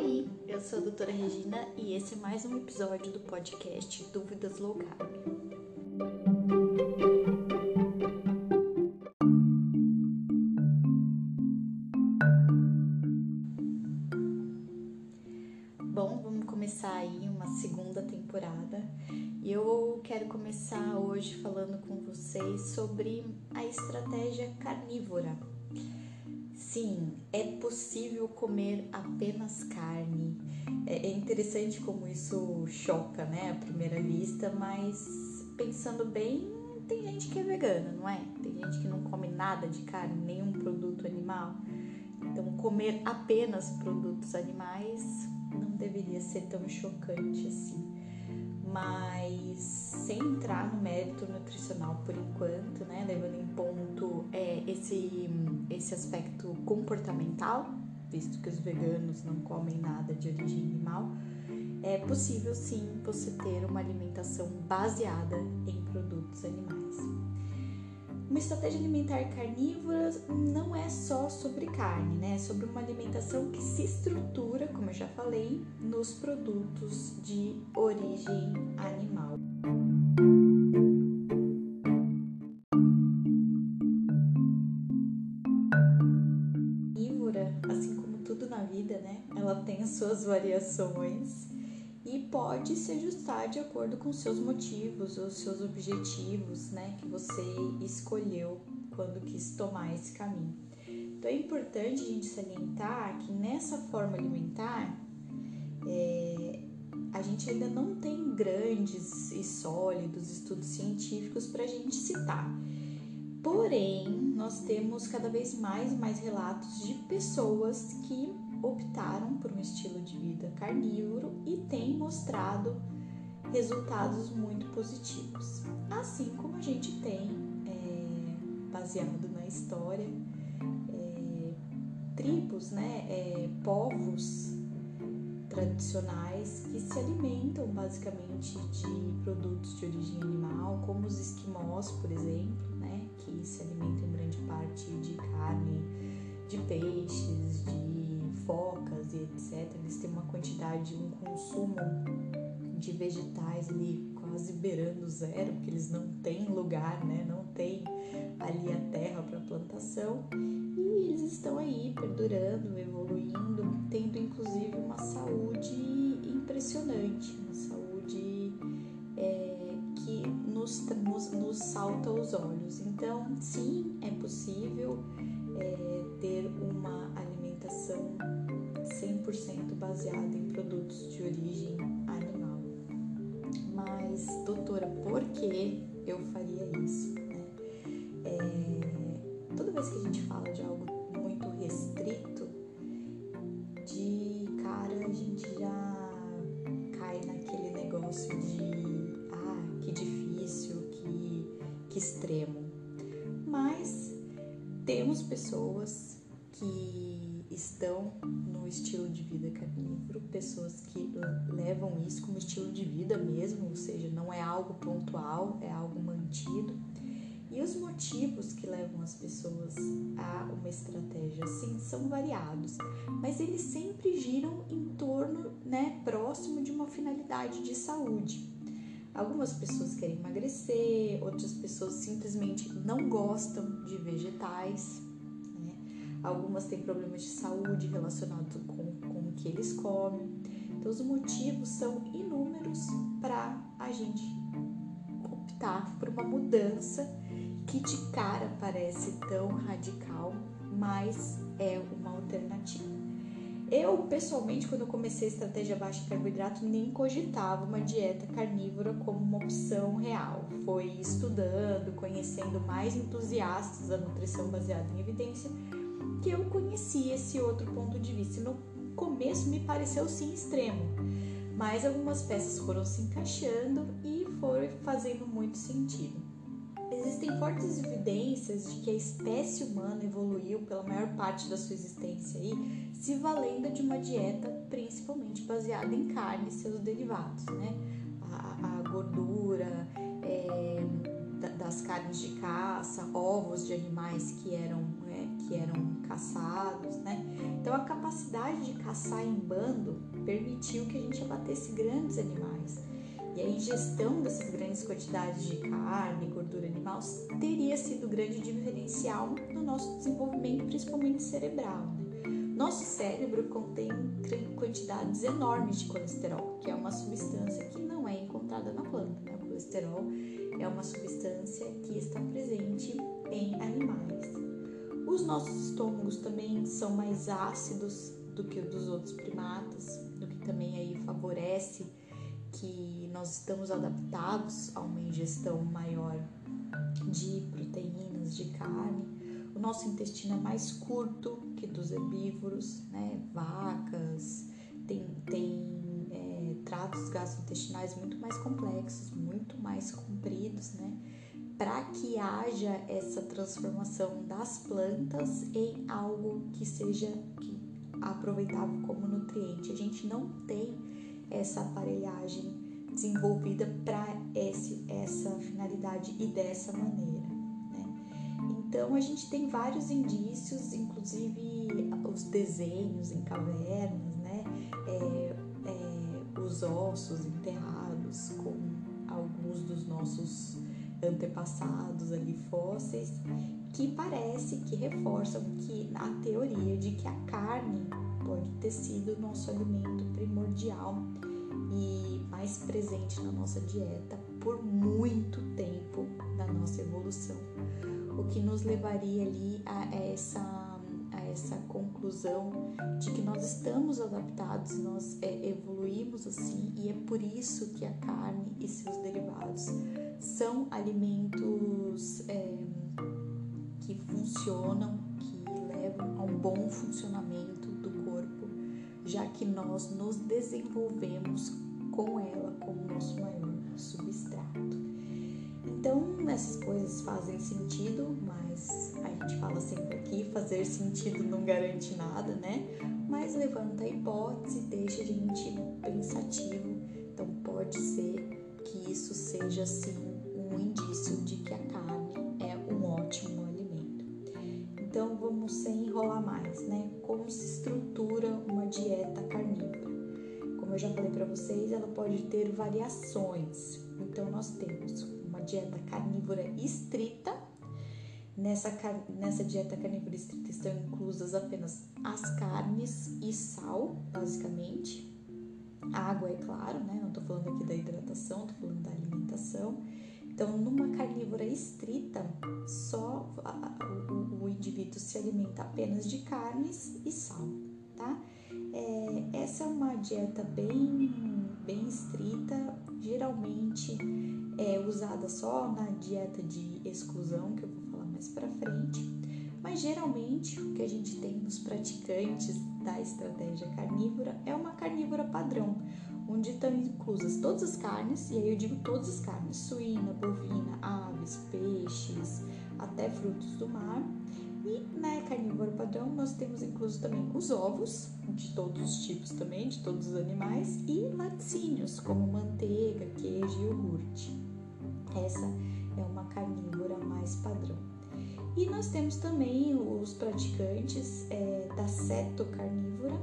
Oi, eu sou a doutora Regina e esse é mais um episódio do podcast Dúvidas Low Carb. Bom, vamos começar aí uma segunda temporada e eu quero começar hoje falando com vocês sobre a estratégia carnívora Sim, é possível comer apenas carne. É, é interessante como isso choca, né, à primeira vista, mas pensando bem, tem gente que é vegana, não é? Tem gente que não come nada de carne, nenhum produto animal. Então, comer apenas produtos animais não deveria ser tão chocante assim mas sem entrar no mérito nutricional por enquanto, né, levando em ponto é, esse, esse aspecto comportamental, visto que os veganos não comem nada de origem animal, é possível sim você ter uma alimentação baseada em produtos animais. Uma estratégia alimentar carnívora não é só sobre carne, né? É sobre uma alimentação que se estrutura, como eu já falei, nos produtos de origem animal. Carnívora, assim como tudo na vida, né? Ela tem as suas variações e pode se ajustar de acordo com seus motivos ou seus objetivos, né, que você escolheu quando quis tomar esse caminho. Então é importante a gente salientar que nessa forma alimentar é, a gente ainda não tem grandes e sólidos estudos científicos para a gente citar. Porém, nós temos cada vez mais e mais relatos de pessoas que optaram por um estilo de vida carnívoro e têm mostrado resultados muito positivos. Assim como a gente tem, é, baseado na história, é, tribos, né, é, povos tradicionais que se alimentam basicamente de produtos de origem animal, como os esquimós, por exemplo, né, que se alimentam em grande parte de carne de peixes, de focas e etc., eles têm uma quantidade, um consumo de vegetais ali quase beirando zero, porque eles não têm lugar, né? Não tem ali a terra para plantação e eles estão aí perdurando, evoluindo, tendo inclusive uma saúde impressionante, uma saúde é, que nos, nos, nos salta aos olhos. Então, sim, é possível é, 100% baseada em produtos de origem animal. Mas, doutora, por que eu faria isso? Né? É, toda vez que a gente fala de algo muito restrito, de cara a gente já cai naquele negócio de ah, que difícil, que, que extremo. Mas temos pessoas que estão no estilo de vida carnívoro, pessoas que levam isso como estilo de vida mesmo, ou seja, não é algo pontual, é algo mantido. E os motivos que levam as pessoas a uma estratégia assim são variados, mas eles sempre giram em torno, né, próximo de uma finalidade de saúde. Algumas pessoas querem emagrecer, outras pessoas simplesmente não gostam de vegetais, Algumas têm problemas de saúde relacionados com, com o que eles comem. Então, os motivos são inúmeros para a gente optar por uma mudança que de cara parece tão radical, mas é uma alternativa. Eu, pessoalmente, quando eu comecei a estratégia baixa em carboidrato, nem cogitava uma dieta carnívora como uma opção real. Foi estudando, conhecendo mais entusiastas da nutrição baseada em evidência que eu conheci esse outro ponto de vista. No começo me pareceu sim extremo, mas algumas peças foram se encaixando e foram fazendo muito sentido. Existem fortes evidências de que a espécie humana evoluiu pela maior parte da sua existência aí, se valendo de uma dieta principalmente baseada em carne e seus derivados, né? A, a gordura é, das carnes de caça, ovos de animais que eram, é, que eram caçados, né? Então a capacidade de caçar em bando permitiu que a gente abatesse grandes animais. E a ingestão dessas grandes quantidades de carne e gordura animal teria sido grande diferencial no nosso desenvolvimento, principalmente cerebral. Né? Nosso cérebro contém quantidades enormes de colesterol, que é uma substância que não é encontrada na planta. Né? Colesterol é uma substância que está presente em animais. Os nossos estômagos também são mais ácidos do que o dos outros primatas, o que também aí favorece que nós estamos adaptados a uma ingestão maior de proteínas, de carne. O nosso intestino é mais curto que dos herbívoros, né? Vacas, tem, tem tratos gastrointestinais muito mais complexos, muito mais compridos, né? Para que haja essa transformação das plantas em algo que seja aproveitável como nutriente. A gente não tem essa aparelhagem desenvolvida para essa finalidade e dessa maneira. Né? Então a gente tem vários indícios, inclusive os desenhos em cavernas, né? É, os ossos enterrados com alguns dos nossos antepassados ali fósseis, que parece que reforçam que a teoria de que a carne pode ter sido o nosso alimento primordial e mais presente na nossa dieta por muito tempo na nossa evolução, o que nos levaria ali a essa, essa conclusão de que nós estamos adaptados, nós é, evoluímos assim e é por isso que a carne e seus derivados são alimentos é, que funcionam, que levam a um bom funcionamento já que nós nos desenvolvemos com ela como nosso maior substrato. Então, essas coisas fazem sentido, mas fazer sentido não garante nada, né? Mas levanta a hipótese, deixa a gente pensativo. Então, pode ser que isso seja sim um indício de que a carne é um ótimo alimento. Então, vamos sem enrolar mais, né? Como se estrutura uma dieta carnívora. Como eu já falei para vocês, ela pode ter variações. Então, nós temos uma dieta carnívora estrita. Nessa, nessa dieta carnívora estrita estão inclusas apenas as carnes e sal, basicamente. Água, é claro, né? Não tô falando aqui da hidratação, tô falando da alimentação. Então, numa carnívora estrita, só o, o indivíduo se alimenta apenas de carnes e sal, tá? É, essa é uma dieta bem, bem estrita, geralmente é usada só na dieta de exclusão, que eu mais para frente, mas geralmente o que a gente tem nos praticantes da estratégia carnívora é uma carnívora padrão, onde estão inclusas todas as carnes, e aí eu digo todas as carnes: suína, bovina, aves, peixes, até frutos do mar. E na carnívora padrão nós temos incluso também os ovos, de todos os tipos também, de todos os animais, e laticínios, como manteiga, queijo e iogurte. Essa é uma carnívora mais padrão. E nós temos também os praticantes é, da cetocarnívora,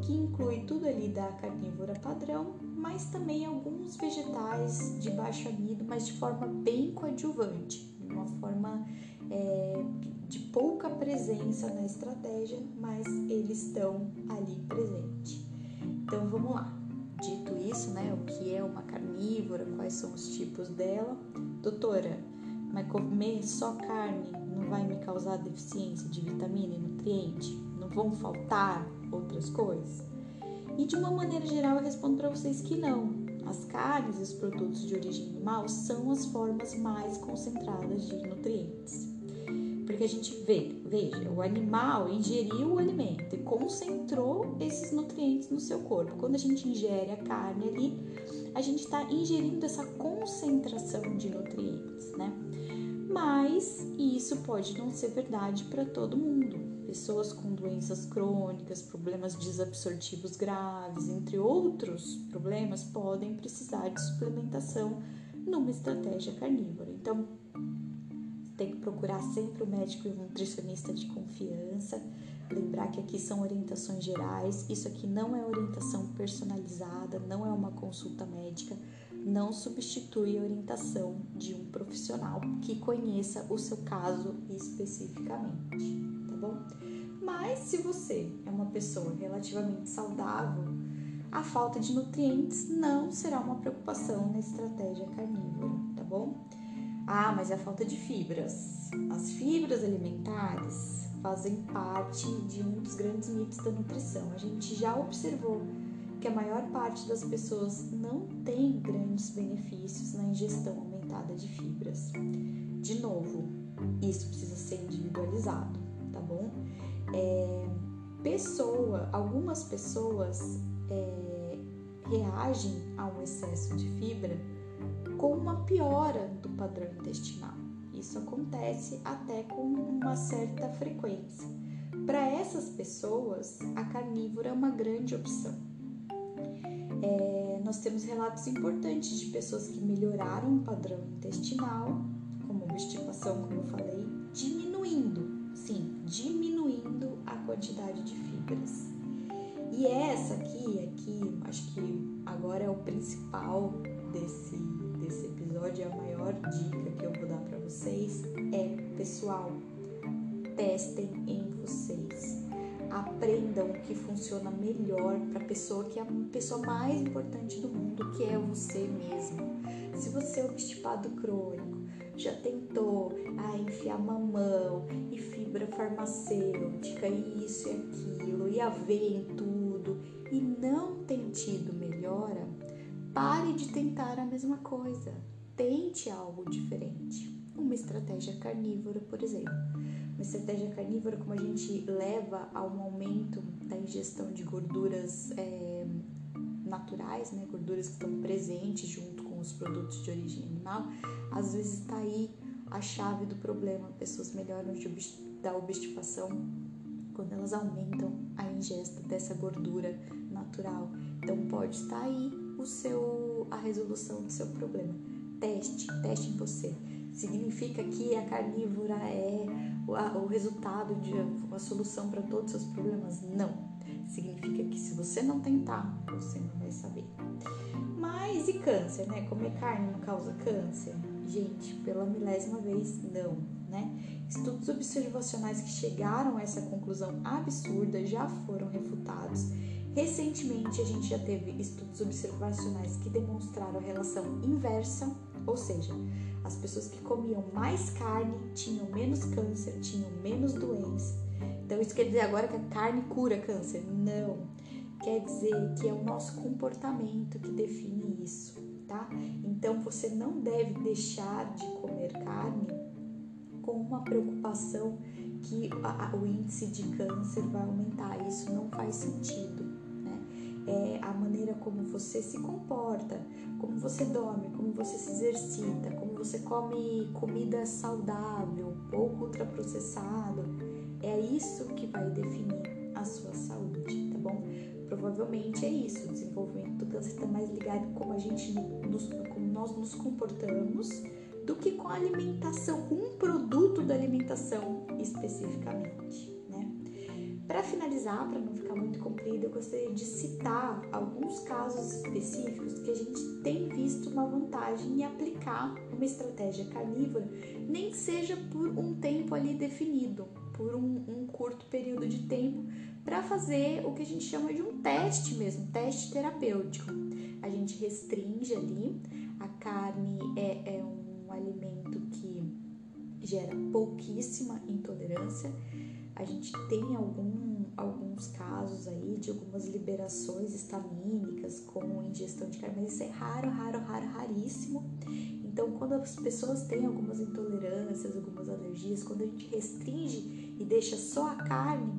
que inclui tudo ali da carnívora padrão, mas também alguns vegetais de baixo amido, mas de forma bem coadjuvante, de uma forma é, de pouca presença na estratégia, mas eles estão ali presentes. Então vamos lá. Dito isso, né, o que é uma carnívora, quais são os tipos dela? Doutora, mas comer só carne não vai me causar deficiência de vitamina e nutriente? Não vão faltar outras coisas? E de uma maneira geral eu respondo para vocês que não. As carnes e os produtos de origem animal são as formas mais concentradas de nutrientes. Porque a gente vê, veja, o animal ingeriu o alimento e concentrou esses nutrientes no seu corpo. Quando a gente ingere a carne ali, a gente está ingerindo essa concentração de nutrientes, né? Mas isso pode não ser verdade para todo mundo. Pessoas com doenças crônicas, problemas desabsortivos graves, entre outros problemas, podem precisar de suplementação numa estratégia carnívora. Então, tem que procurar sempre o médico e o nutricionista de confiança. Lembrar que aqui são orientações gerais, isso aqui não é orientação personalizada, não é uma consulta médica, não substitui a orientação de um profissional que conheça o seu caso especificamente, tá bom? Mas se você é uma pessoa relativamente saudável, a falta de nutrientes não será uma preocupação na estratégia carnívora, tá bom? Ah, mas é a falta de fibras. As fibras alimentares fazem parte de um dos grandes mitos da nutrição. A gente já observou que a maior parte das pessoas não tem grandes benefícios na ingestão aumentada de fibras. De novo, isso precisa ser individualizado, tá bom? É, pessoa, algumas pessoas é, reagem a um excesso de fibra com uma piora do padrão intestinal. Isso acontece até com uma certa frequência. Para essas pessoas, a carnívora é uma grande opção. É, nós temos relatos importantes de pessoas que melhoraram o padrão intestinal, como obstipação, como eu falei, diminuindo, sim, diminuindo a quantidade de fibras. E essa aqui, aqui, acho que agora é o principal desse, desse episódio, a maior dica que eu vou dar para vocês é, pessoal, testem em vocês. Aprendam o que funciona melhor para a pessoa que é a pessoa mais importante do mundo, que é você mesmo. Se você é obstipado crônico, já tentou ah, enfiar mamão e fibra farmacêutica e isso e aquilo e aveia em tudo e não tem tido melhora, pare de tentar a mesma coisa. Tente algo diferente. Uma estratégia carnívora, por exemplo. Uma estratégia carnívora, como a gente leva a um aumento da ingestão de gorduras é, naturais, né? gorduras que estão presentes junto com os produtos de origem animal, às vezes está aí a chave do problema. Pessoas melhoram de, da obstipação quando elas aumentam a ingesta dessa gordura natural. Então pode estar aí o seu, a resolução do seu problema. Teste, teste em você. Significa que a carnívora é o, a, o resultado de a solução para todos os seus problemas? Não. Significa que se você não tentar, você não vai saber. Mas e câncer, né? Comer carne não causa câncer? Gente, pela milésima vez, não, né? Estudos observacionais que chegaram a essa conclusão absurda já foram refutados. Recentemente, a gente já teve estudos observacionais que demonstraram a relação inversa, ou seja, as pessoas que comiam mais carne tinham menos câncer, tinham menos doença. Então, isso quer dizer agora que a carne cura câncer? Não. Quer dizer que é o nosso comportamento que define isso tá? Então você não deve deixar de comer carne com uma preocupação que o índice de câncer vai aumentar. Isso não faz sentido. É a maneira como você se comporta, como você dorme, como você se exercita, como você come comida saudável, pouco ultraprocessado. É isso que vai definir a sua saúde, tá bom? Provavelmente é isso, o desenvolvimento do câncer está mais ligado como a gente nos, como nós nos comportamos do que com a alimentação, com um produto da alimentação especificamente? Para finalizar, para não ficar muito comprido, eu gostaria de citar alguns casos específicos que a gente tem visto uma vantagem em aplicar uma estratégia carnívora, nem que seja por um tempo ali definido, por um, um curto período de tempo, para fazer o que a gente chama de um teste mesmo, teste terapêutico. A gente restringe ali, a carne é, é um alimento que gera pouquíssima intolerância. A gente tem algum, alguns casos aí de algumas liberações estamínicas com ingestão de carne, mas isso é raro, raro, raro, raríssimo. Então, quando as pessoas têm algumas intolerâncias, algumas alergias, quando a gente restringe e deixa só a carne,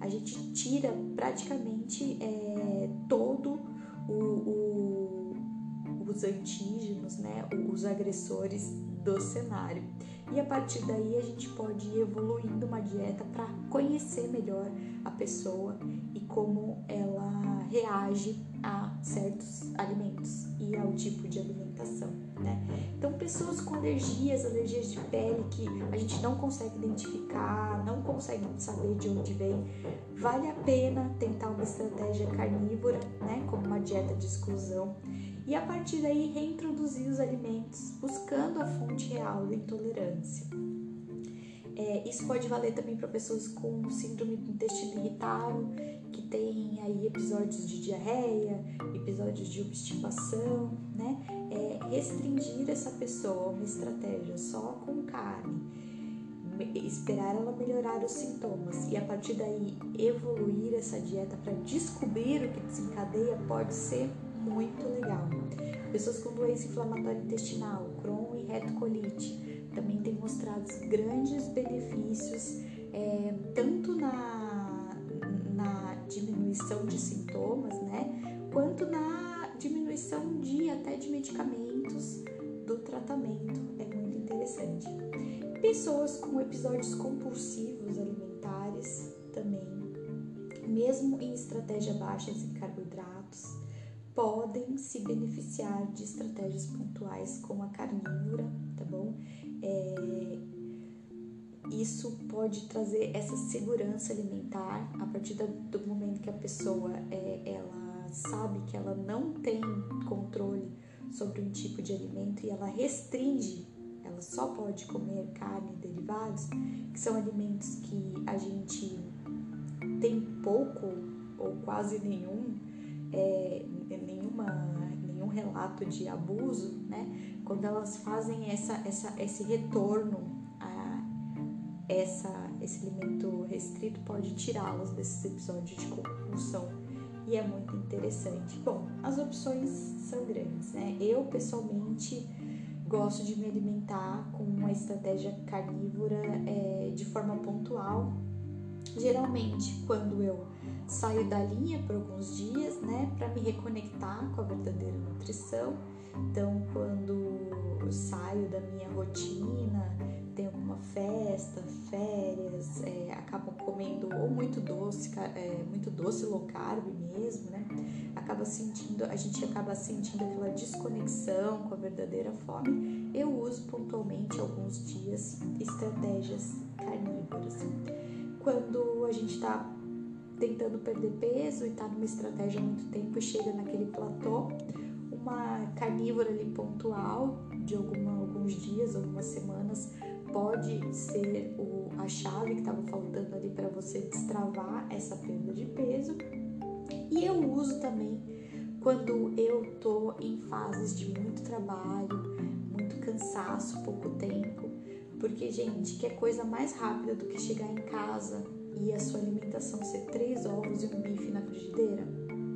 a gente tira praticamente é, todo o, o, os antígenos, né, os agressores do cenário. E a partir daí a gente pode ir evoluindo uma dieta para conhecer melhor a pessoa e como ela reage a certos alimentos e ao tipo de alimentação. Né? Então, pessoas com alergias, alergias de pele que a gente não consegue identificar, não consegue saber de onde vem, vale a pena tentar uma estratégia carnívora, né? como uma dieta de exclusão, e a partir daí reintroduzir os alimentos, buscando a fonte real da intolerância. É, isso pode valer também para pessoas com síndrome do intestino irritável, que tem aí episódios de diarreia, episódios de obstipação, né? É, restringir essa pessoa uma estratégia só com carne, esperar ela melhorar os sintomas e a partir daí evoluir essa dieta para descobrir o que desencadeia pode ser muito legal. Pessoas com doença inflamatória intestinal, Crohn e retocolite, também tem mostrado grandes benefícios, é, tanto na, na diminuição de sintomas, né, quanto na diminuição de até de medicamentos do tratamento. É muito interessante. Pessoas com episódios compulsivos alimentares também, mesmo em estratégia baixa em carboidratos, podem se beneficiar de estratégias pontuais como a carnívora, tá bom? é, isso pode trazer essa segurança alimentar a partir do momento que a pessoa é, ela sabe que ela não tem controle sobre um tipo de alimento e ela restringe, ela só pode comer carne e derivados, que são alimentos que a gente tem pouco ou quase nenhum, é, nenhuma nenhum relato de abuso, né? Quando elas fazem essa, essa, esse retorno a essa, esse alimento restrito, pode tirá-las desses episódios de compulsão e é muito interessante. Bom, as opções são grandes, né? Eu pessoalmente gosto de me alimentar com uma estratégia carnívora é, de forma pontual. Geralmente, quando eu saio da linha por alguns dias, né, para me reconectar com a verdadeira nutrição. Então, quando eu saio da minha rotina, tem alguma festa, férias, é, acabam comendo ou muito doce, é, muito doce low carb mesmo, né? Acaba sentindo, a gente acaba sentindo aquela desconexão com a verdadeira fome. Eu uso pontualmente alguns dias estratégias carnívoras. Quando a gente está tentando perder peso e está numa estratégia há muito tempo e chega naquele platô, uma carnívora ali pontual de alguma, alguns dias, algumas semanas, pode ser o, a chave que estava faltando ali para você destravar essa perda de peso. E eu uso também quando eu tô em fases de muito trabalho, muito cansaço, pouco tempo, porque gente, que é coisa mais rápida do que chegar em casa e a sua alimentação ser três ovos e um bife na frigideira,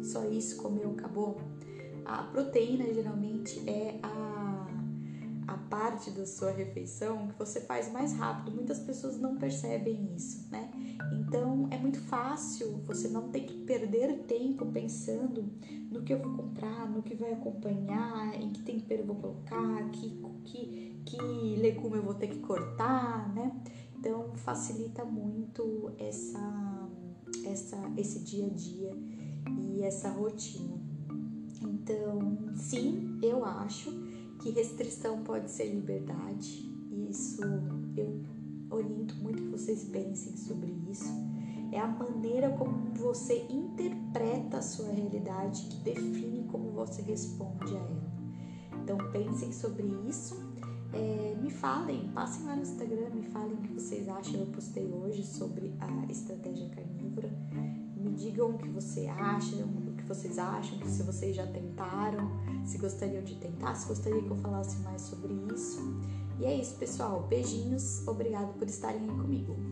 só isso comeu, acabou. A proteína geralmente é a, a parte da sua refeição que você faz mais rápido. Muitas pessoas não percebem isso, né? Então é muito fácil você não ter que perder tempo pensando no que eu vou comprar, no que vai acompanhar, em que tempero eu vou colocar, que, que, que legume eu vou ter que cortar, né? Então facilita muito essa, essa, esse dia a dia e essa rotina. Então, sim, eu acho que restrição pode ser liberdade. Isso eu oriento muito que vocês pensem sobre isso. É a maneira como você interpreta a sua realidade que define como você responde a ela. Então pensem sobre isso é, me falem, passem lá no Instagram, me falem o que vocês acham. Eu postei hoje sobre a estratégia carnívora. Me digam o que você acha, o que vocês acham, se vocês já tentaram, se gostariam de tentar, se gostariam que eu falasse mais sobre isso. E é isso, pessoal. Beijinhos, obrigado por estarem aí comigo.